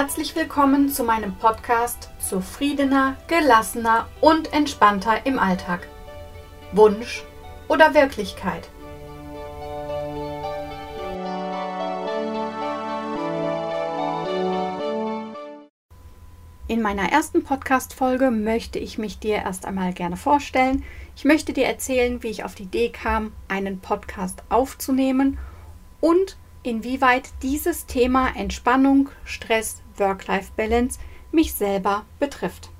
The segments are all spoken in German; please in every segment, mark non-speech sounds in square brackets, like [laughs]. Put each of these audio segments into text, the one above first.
Herzlich willkommen zu meinem Podcast Zufriedener, gelassener und entspannter im Alltag. Wunsch oder Wirklichkeit? In meiner ersten Podcast-Folge möchte ich mich dir erst einmal gerne vorstellen. Ich möchte dir erzählen, wie ich auf die Idee kam, einen Podcast aufzunehmen und inwieweit dieses Thema Entspannung, Stress, Work-Life-Balance mich selber betrifft.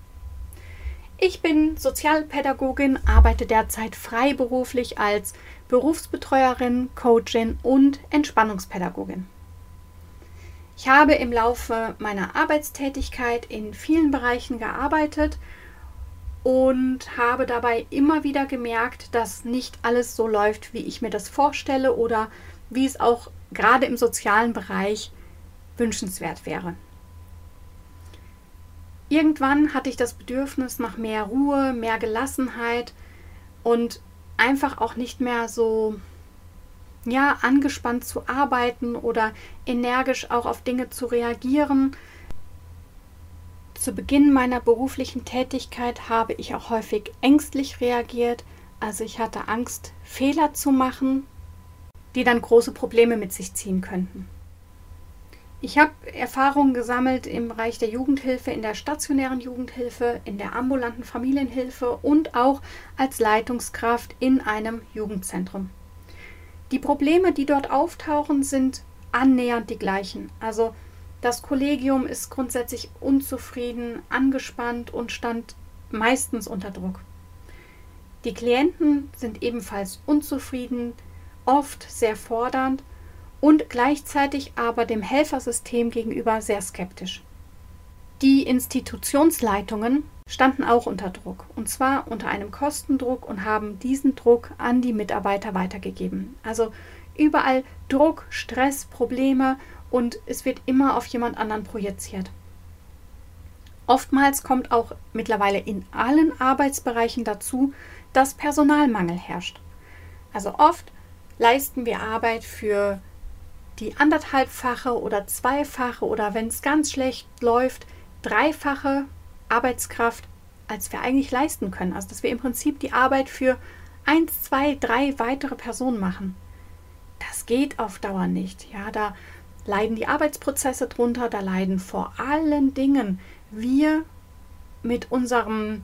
Ich bin Sozialpädagogin, arbeite derzeit freiberuflich als Berufsbetreuerin, Coachin und Entspannungspädagogin. Ich habe im Laufe meiner Arbeitstätigkeit in vielen Bereichen gearbeitet und habe dabei immer wieder gemerkt, dass nicht alles so läuft, wie ich mir das vorstelle oder wie es auch gerade im sozialen Bereich wünschenswert wäre. Irgendwann hatte ich das Bedürfnis nach mehr Ruhe, mehr Gelassenheit und einfach auch nicht mehr so ja, angespannt zu arbeiten oder energisch auch auf Dinge zu reagieren. Zu Beginn meiner beruflichen Tätigkeit habe ich auch häufig ängstlich reagiert, also ich hatte Angst, Fehler zu machen, die dann große Probleme mit sich ziehen könnten. Ich habe Erfahrungen gesammelt im Bereich der Jugendhilfe, in der stationären Jugendhilfe, in der ambulanten Familienhilfe und auch als Leitungskraft in einem Jugendzentrum. Die Probleme, die dort auftauchen, sind annähernd die gleichen. Also das Kollegium ist grundsätzlich unzufrieden, angespannt und stand meistens unter Druck. Die Klienten sind ebenfalls unzufrieden, oft sehr fordernd und gleichzeitig aber dem Helfersystem gegenüber sehr skeptisch. Die Institutionsleitungen standen auch unter Druck, und zwar unter einem Kostendruck und haben diesen Druck an die Mitarbeiter weitergegeben. Also überall Druck, Stress, Probleme und es wird immer auf jemand anderen projiziert. Oftmals kommt auch mittlerweile in allen Arbeitsbereichen dazu, dass Personalmangel herrscht. Also oft leisten wir Arbeit für die anderthalbfache oder zweifache oder wenn es ganz schlecht läuft, dreifache Arbeitskraft, als wir eigentlich leisten können. Also dass wir im Prinzip die Arbeit für eins, zwei, drei weitere Personen machen. Das geht auf Dauer nicht. Ja, da leiden die Arbeitsprozesse drunter, da leiden vor allen Dingen wir mit unserem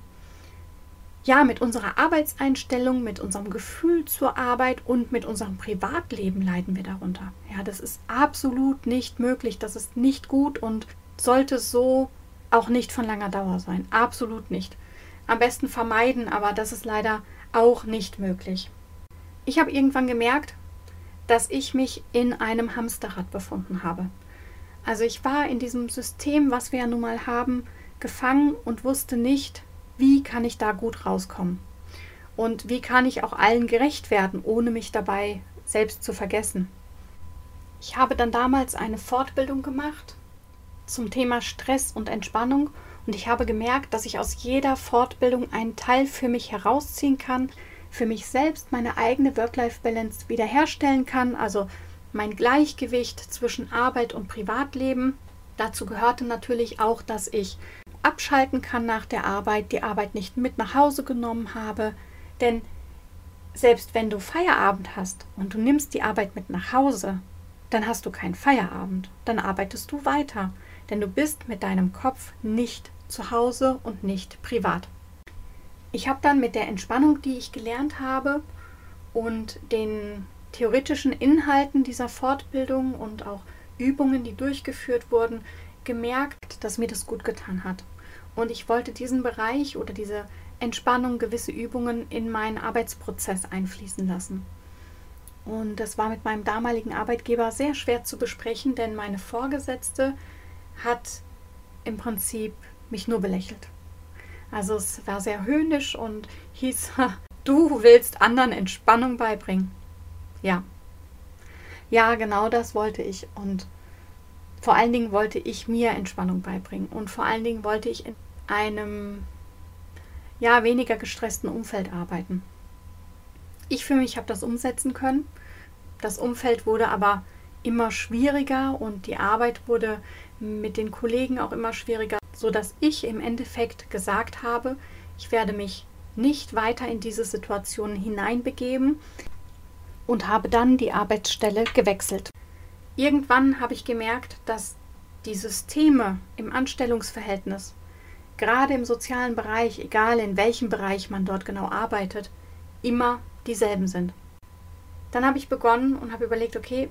ja, mit unserer Arbeitseinstellung, mit unserem Gefühl zur Arbeit und mit unserem Privatleben leiden wir darunter. Ja, das ist absolut nicht möglich, das ist nicht gut und sollte so auch nicht von langer Dauer sein. Absolut nicht. Am besten vermeiden, aber das ist leider auch nicht möglich. Ich habe irgendwann gemerkt, dass ich mich in einem Hamsterrad befunden habe. Also ich war in diesem System, was wir ja nun mal haben, gefangen und wusste nicht, wie kann ich da gut rauskommen? Und wie kann ich auch allen gerecht werden, ohne mich dabei selbst zu vergessen? Ich habe dann damals eine Fortbildung gemacht zum Thema Stress und Entspannung und ich habe gemerkt, dass ich aus jeder Fortbildung einen Teil für mich herausziehen kann, für mich selbst meine eigene Work-Life-Balance wiederherstellen kann, also mein Gleichgewicht zwischen Arbeit und Privatleben. Dazu gehörte natürlich auch, dass ich abschalten kann nach der Arbeit, die Arbeit nicht mit nach Hause genommen habe. Denn selbst wenn du Feierabend hast und du nimmst die Arbeit mit nach Hause, dann hast du keinen Feierabend, dann arbeitest du weiter, denn du bist mit deinem Kopf nicht zu Hause und nicht privat. Ich habe dann mit der Entspannung, die ich gelernt habe und den theoretischen Inhalten dieser Fortbildung und auch Übungen, die durchgeführt wurden, gemerkt, dass mir das gut getan hat. Und ich wollte diesen Bereich oder diese Entspannung, gewisse Übungen in meinen Arbeitsprozess einfließen lassen. Und das war mit meinem damaligen Arbeitgeber sehr schwer zu besprechen, denn meine Vorgesetzte hat im Prinzip mich nur belächelt. Also es war sehr höhnisch und hieß, [laughs] du willst anderen Entspannung beibringen. Ja. Ja, genau das wollte ich. Und vor allen Dingen wollte ich mir Entspannung beibringen. Und vor allen Dingen wollte ich einem ja, weniger gestressten Umfeld arbeiten. Ich für mich habe das umsetzen können. Das Umfeld wurde aber immer schwieriger und die Arbeit wurde mit den Kollegen auch immer schwieriger, sodass ich im Endeffekt gesagt habe, ich werde mich nicht weiter in diese Situation hineinbegeben und habe dann die Arbeitsstelle gewechselt. Irgendwann habe ich gemerkt, dass die Systeme im Anstellungsverhältnis, gerade im sozialen Bereich, egal in welchem Bereich man dort genau arbeitet, immer dieselben sind. Dann habe ich begonnen und habe überlegt, okay,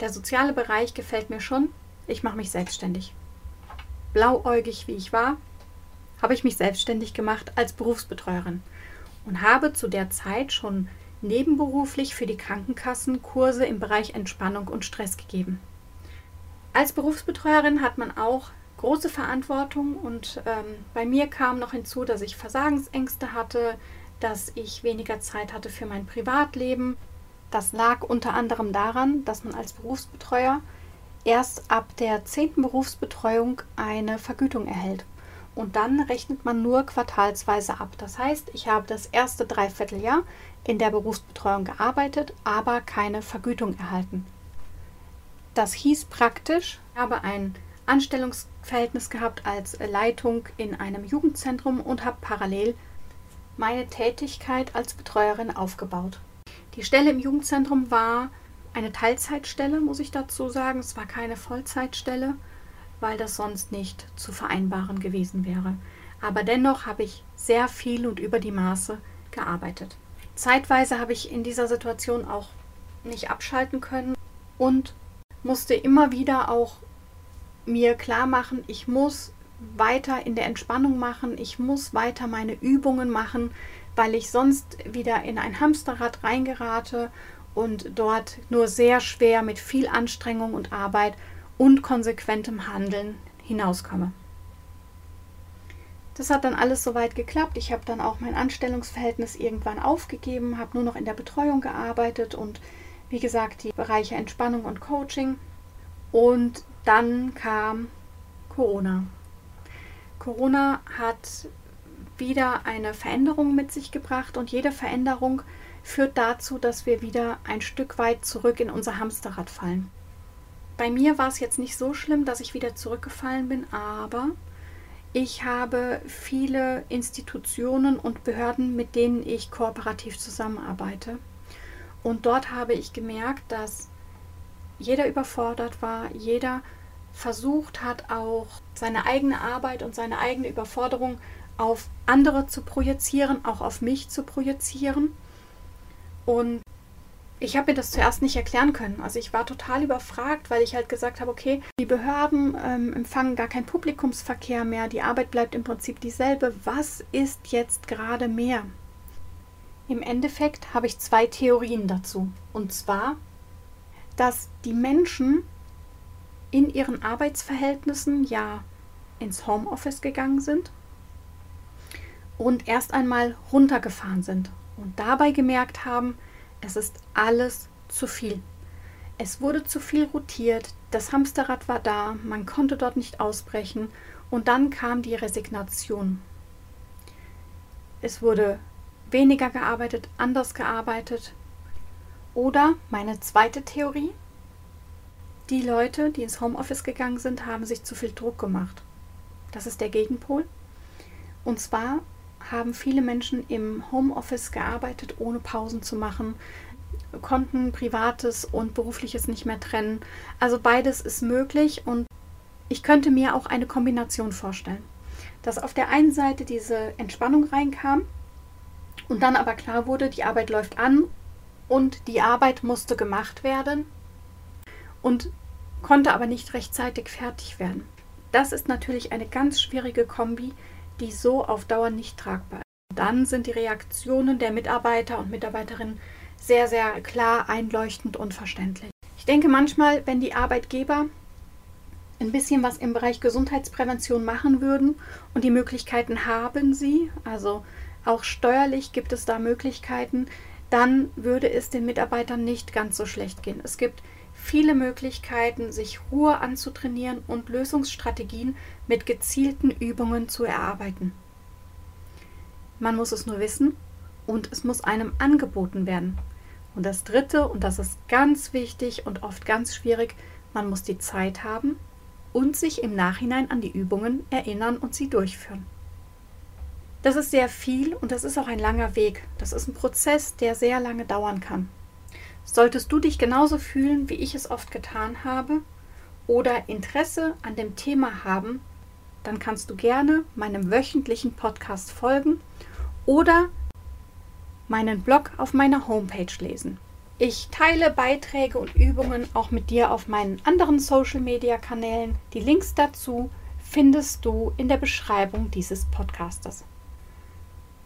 der soziale Bereich gefällt mir schon, ich mache mich selbstständig. Blauäugig wie ich war, habe ich mich selbstständig gemacht als Berufsbetreuerin und habe zu der Zeit schon nebenberuflich für die Krankenkassen Kurse im Bereich Entspannung und Stress gegeben. Als Berufsbetreuerin hat man auch große Verantwortung und ähm, bei mir kam noch hinzu, dass ich Versagensängste hatte, dass ich weniger Zeit hatte für mein Privatleben. Das lag unter anderem daran, dass man als Berufsbetreuer erst ab der zehnten Berufsbetreuung eine Vergütung erhält. Und dann rechnet man nur quartalsweise ab. Das heißt, ich habe das erste Dreivierteljahr in der Berufsbetreuung gearbeitet, aber keine Vergütung erhalten. Das hieß praktisch, ich habe ein Anstellungsverhältnis gehabt als Leitung in einem Jugendzentrum und habe parallel meine Tätigkeit als Betreuerin aufgebaut. Die Stelle im Jugendzentrum war eine Teilzeitstelle, muss ich dazu sagen. Es war keine Vollzeitstelle, weil das sonst nicht zu vereinbaren gewesen wäre. Aber dennoch habe ich sehr viel und über die Maße gearbeitet. Zeitweise habe ich in dieser Situation auch nicht abschalten können und musste immer wieder auch mir klar machen, ich muss weiter in der Entspannung machen, ich muss weiter meine Übungen machen, weil ich sonst wieder in ein Hamsterrad reingerate und dort nur sehr schwer mit viel Anstrengung und Arbeit und konsequentem Handeln hinauskomme. Das hat dann alles soweit geklappt. Ich habe dann auch mein Anstellungsverhältnis irgendwann aufgegeben, habe nur noch in der Betreuung gearbeitet und wie gesagt, die Bereiche Entspannung und Coaching. Und dann kam Corona. Corona hat wieder eine Veränderung mit sich gebracht und jede Veränderung führt dazu, dass wir wieder ein Stück weit zurück in unser Hamsterrad fallen. Bei mir war es jetzt nicht so schlimm, dass ich wieder zurückgefallen bin, aber ich habe viele Institutionen und Behörden, mit denen ich kooperativ zusammenarbeite. Und dort habe ich gemerkt, dass jeder überfordert war, jeder versucht hat, auch seine eigene Arbeit und seine eigene Überforderung auf andere zu projizieren, auch auf mich zu projizieren. Und ich habe mir das zuerst nicht erklären können. Also ich war total überfragt, weil ich halt gesagt habe, okay, die Behörden ähm, empfangen gar keinen Publikumsverkehr mehr, die Arbeit bleibt im Prinzip dieselbe. Was ist jetzt gerade mehr? Im Endeffekt habe ich zwei Theorien dazu. Und zwar, dass die Menschen in ihren Arbeitsverhältnissen ja ins Homeoffice gegangen sind und erst einmal runtergefahren sind und dabei gemerkt haben, es ist alles zu viel. Es wurde zu viel rotiert, das Hamsterrad war da, man konnte dort nicht ausbrechen und dann kam die Resignation. Es wurde weniger gearbeitet, anders gearbeitet. Oder meine zweite Theorie, die Leute, die ins Homeoffice gegangen sind, haben sich zu viel Druck gemacht. Das ist der Gegenpol. Und zwar haben viele Menschen im Homeoffice gearbeitet, ohne Pausen zu machen, konnten privates und berufliches nicht mehr trennen. Also beides ist möglich und ich könnte mir auch eine Kombination vorstellen, dass auf der einen Seite diese Entspannung reinkam und dann aber klar wurde, die Arbeit läuft an und die Arbeit musste gemacht werden und konnte aber nicht rechtzeitig fertig werden. Das ist natürlich eine ganz schwierige Kombi, die so auf Dauer nicht tragbar ist. Dann sind die Reaktionen der Mitarbeiter und Mitarbeiterinnen sehr, sehr klar, einleuchtend und verständlich. Ich denke manchmal, wenn die Arbeitgeber ein bisschen was im Bereich Gesundheitsprävention machen würden und die Möglichkeiten haben sie, also auch steuerlich gibt es da Möglichkeiten, dann würde es den Mitarbeitern nicht ganz so schlecht gehen. Es gibt viele Möglichkeiten, sich Ruhe anzutrainieren und Lösungsstrategien mit gezielten Übungen zu erarbeiten. Man muss es nur wissen und es muss einem angeboten werden. Und das Dritte, und das ist ganz wichtig und oft ganz schwierig, man muss die Zeit haben und sich im Nachhinein an die Übungen erinnern und sie durchführen. Das ist sehr viel und das ist auch ein langer Weg. Das ist ein Prozess, der sehr lange dauern kann. Solltest du dich genauso fühlen, wie ich es oft getan habe, oder Interesse an dem Thema haben, dann kannst du gerne meinem wöchentlichen Podcast folgen oder meinen Blog auf meiner Homepage lesen. Ich teile Beiträge und Übungen auch mit dir auf meinen anderen Social-Media-Kanälen. Die Links dazu findest du in der Beschreibung dieses Podcastes.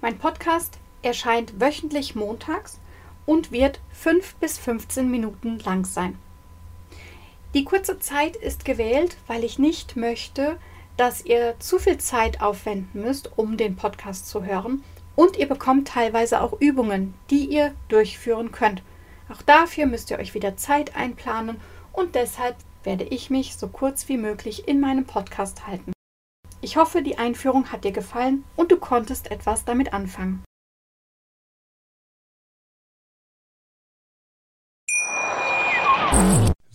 Mein Podcast erscheint wöchentlich montags und wird 5 bis 15 Minuten lang sein. Die kurze Zeit ist gewählt, weil ich nicht möchte, dass ihr zu viel Zeit aufwenden müsst, um den Podcast zu hören. Und ihr bekommt teilweise auch Übungen, die ihr durchführen könnt. Auch dafür müsst ihr euch wieder Zeit einplanen und deshalb werde ich mich so kurz wie möglich in meinem Podcast halten. Ich hoffe, die Einführung hat dir gefallen und du konntest etwas damit anfangen.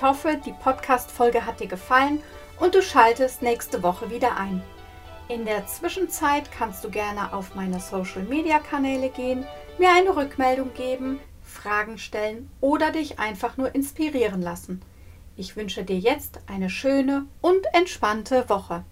Ich hoffe, die Podcast-Folge hat dir gefallen und du schaltest nächste Woche wieder ein. In der Zwischenzeit kannst du gerne auf meine Social-Media-Kanäle gehen, mir eine Rückmeldung geben, Fragen stellen oder dich einfach nur inspirieren lassen. Ich wünsche dir jetzt eine schöne und entspannte Woche.